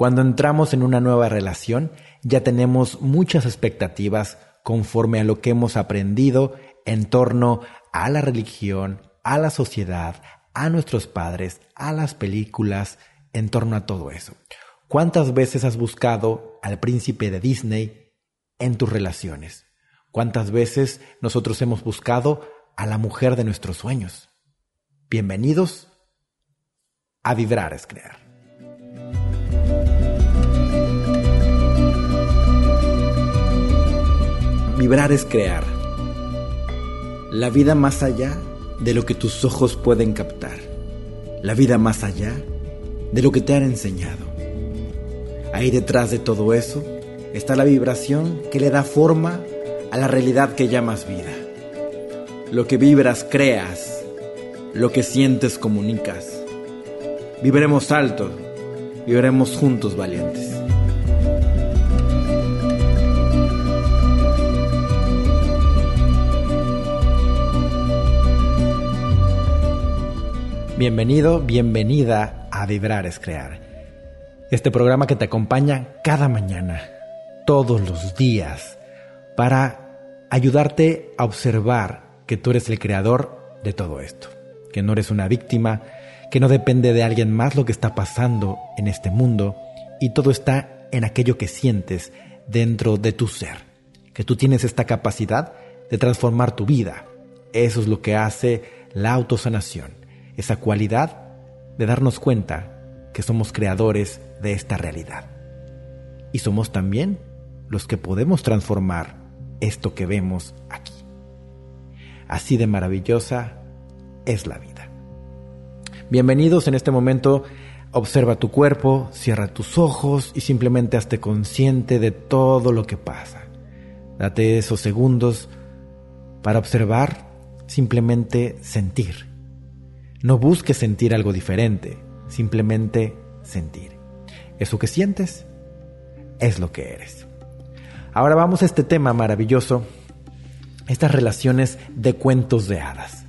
Cuando entramos en una nueva relación, ya tenemos muchas expectativas conforme a lo que hemos aprendido en torno a la religión, a la sociedad, a nuestros padres, a las películas, en torno a todo eso. ¿Cuántas veces has buscado al príncipe de Disney en tus relaciones? ¿Cuántas veces nosotros hemos buscado a la mujer de nuestros sueños? Bienvenidos a Vibrar es Crear. Vibrar es crear. La vida más allá de lo que tus ojos pueden captar. La vida más allá de lo que te han enseñado. Ahí detrás de todo eso está la vibración que le da forma a la realidad que llamas vida. Lo que vibras creas, lo que sientes comunicas. Viviremos alto, viviremos juntos valientes. Bienvenido, bienvenida a Vibrar es Crear. Este programa que te acompaña cada mañana, todos los días, para ayudarte a observar que tú eres el creador de todo esto, que no eres una víctima, que no depende de alguien más lo que está pasando en este mundo y todo está en aquello que sientes dentro de tu ser, que tú tienes esta capacidad de transformar tu vida. Eso es lo que hace la autosanación esa cualidad de darnos cuenta que somos creadores de esta realidad. Y somos también los que podemos transformar esto que vemos aquí. Así de maravillosa es la vida. Bienvenidos en este momento. Observa tu cuerpo, cierra tus ojos y simplemente hazte consciente de todo lo que pasa. Date esos segundos para observar, simplemente sentir no busques sentir algo diferente, simplemente sentir. Eso que sientes es lo que eres. Ahora vamos a este tema maravilloso, estas relaciones de cuentos de hadas.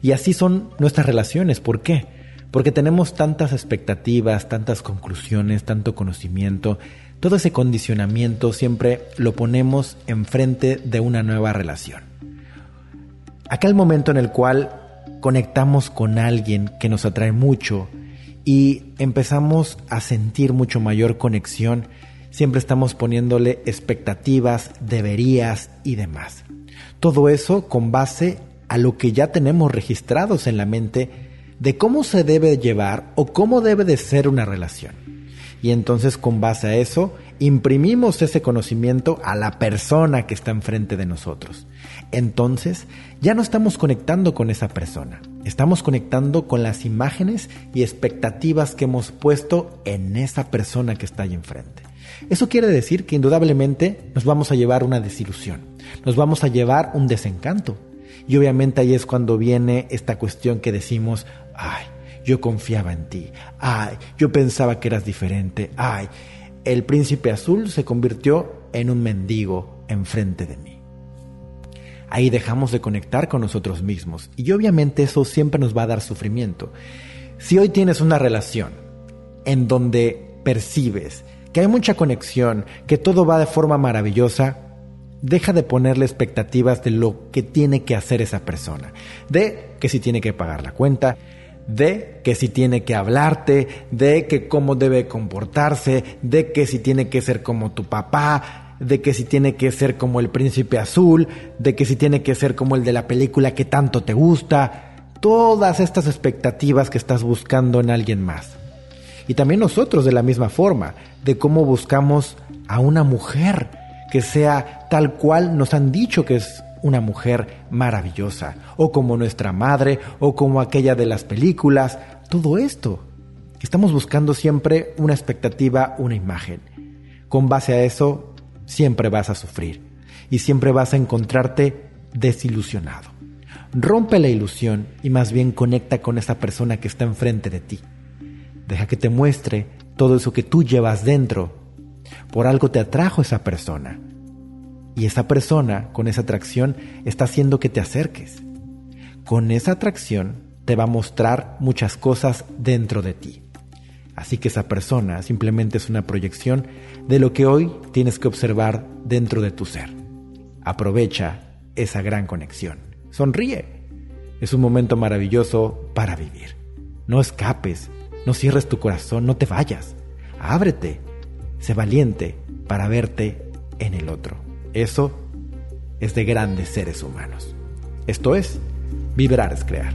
Y así son nuestras relaciones. ¿Por qué? Porque tenemos tantas expectativas, tantas conclusiones, tanto conocimiento, todo ese condicionamiento siempre lo ponemos enfrente de una nueva relación. Aquel momento en el cual conectamos con alguien que nos atrae mucho y empezamos a sentir mucho mayor conexión, siempre estamos poniéndole expectativas, deberías y demás. Todo eso con base a lo que ya tenemos registrados en la mente de cómo se debe llevar o cómo debe de ser una relación. Y entonces con base a eso imprimimos ese conocimiento a la persona que está enfrente de nosotros. Entonces ya no estamos conectando con esa persona, estamos conectando con las imágenes y expectativas que hemos puesto en esa persona que está ahí enfrente. Eso quiere decir que indudablemente nos vamos a llevar una desilusión, nos vamos a llevar un desencanto. Y obviamente ahí es cuando viene esta cuestión que decimos, ay, yo confiaba en ti, ay, yo pensaba que eras diferente, ay, el príncipe azul se convirtió en un mendigo enfrente de mí. Ahí dejamos de conectar con nosotros mismos y obviamente eso siempre nos va a dar sufrimiento. Si hoy tienes una relación en donde percibes que hay mucha conexión, que todo va de forma maravillosa, deja de ponerle expectativas de lo que tiene que hacer esa persona, de que si tiene que pagar la cuenta, de que si tiene que hablarte, de que cómo debe comportarse, de que si tiene que ser como tu papá, de que si tiene que ser como el príncipe azul, de que si tiene que ser como el de la película que tanto te gusta, todas estas expectativas que estás buscando en alguien más. Y también nosotros de la misma forma, de cómo buscamos a una mujer que sea tal cual nos han dicho que es una mujer maravillosa, o como nuestra madre, o como aquella de las películas, todo esto. Estamos buscando siempre una expectativa, una imagen. Con base a eso, siempre vas a sufrir y siempre vas a encontrarte desilusionado. Rompe la ilusión y más bien conecta con esa persona que está enfrente de ti. Deja que te muestre todo eso que tú llevas dentro. Por algo te atrajo esa persona y esa persona, con esa atracción, está haciendo que te acerques. Con esa atracción te va a mostrar muchas cosas dentro de ti. Así que esa persona simplemente es una proyección de lo que hoy tienes que observar dentro de tu ser. Aprovecha esa gran conexión. Sonríe. Es un momento maravilloso para vivir. No escapes, no cierres tu corazón, no te vayas. Ábrete. Sé valiente para verte en el otro. Eso es de grandes seres humanos. Esto es, vibrar es crear.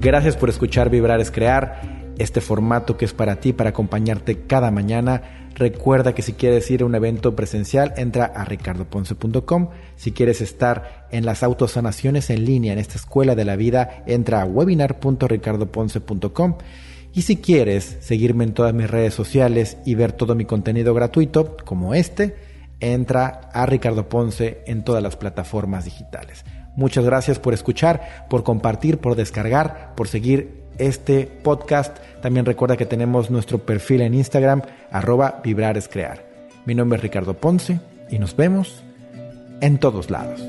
Gracias por escuchar Vibrar es Crear, este formato que es para ti, para acompañarte cada mañana. Recuerda que si quieres ir a un evento presencial, entra a ricardoponce.com. Si quieres estar en las autosanaciones en línea en esta escuela de la vida, entra a webinar.ricardoponce.com. Y si quieres seguirme en todas mis redes sociales y ver todo mi contenido gratuito, como este, entra a Ricardo Ponce en todas las plataformas digitales. Muchas gracias por escuchar, por compartir, por descargar, por seguir este podcast. También recuerda que tenemos nuestro perfil en Instagram, arroba vibrar es crear. Mi nombre es Ricardo Ponce y nos vemos en todos lados.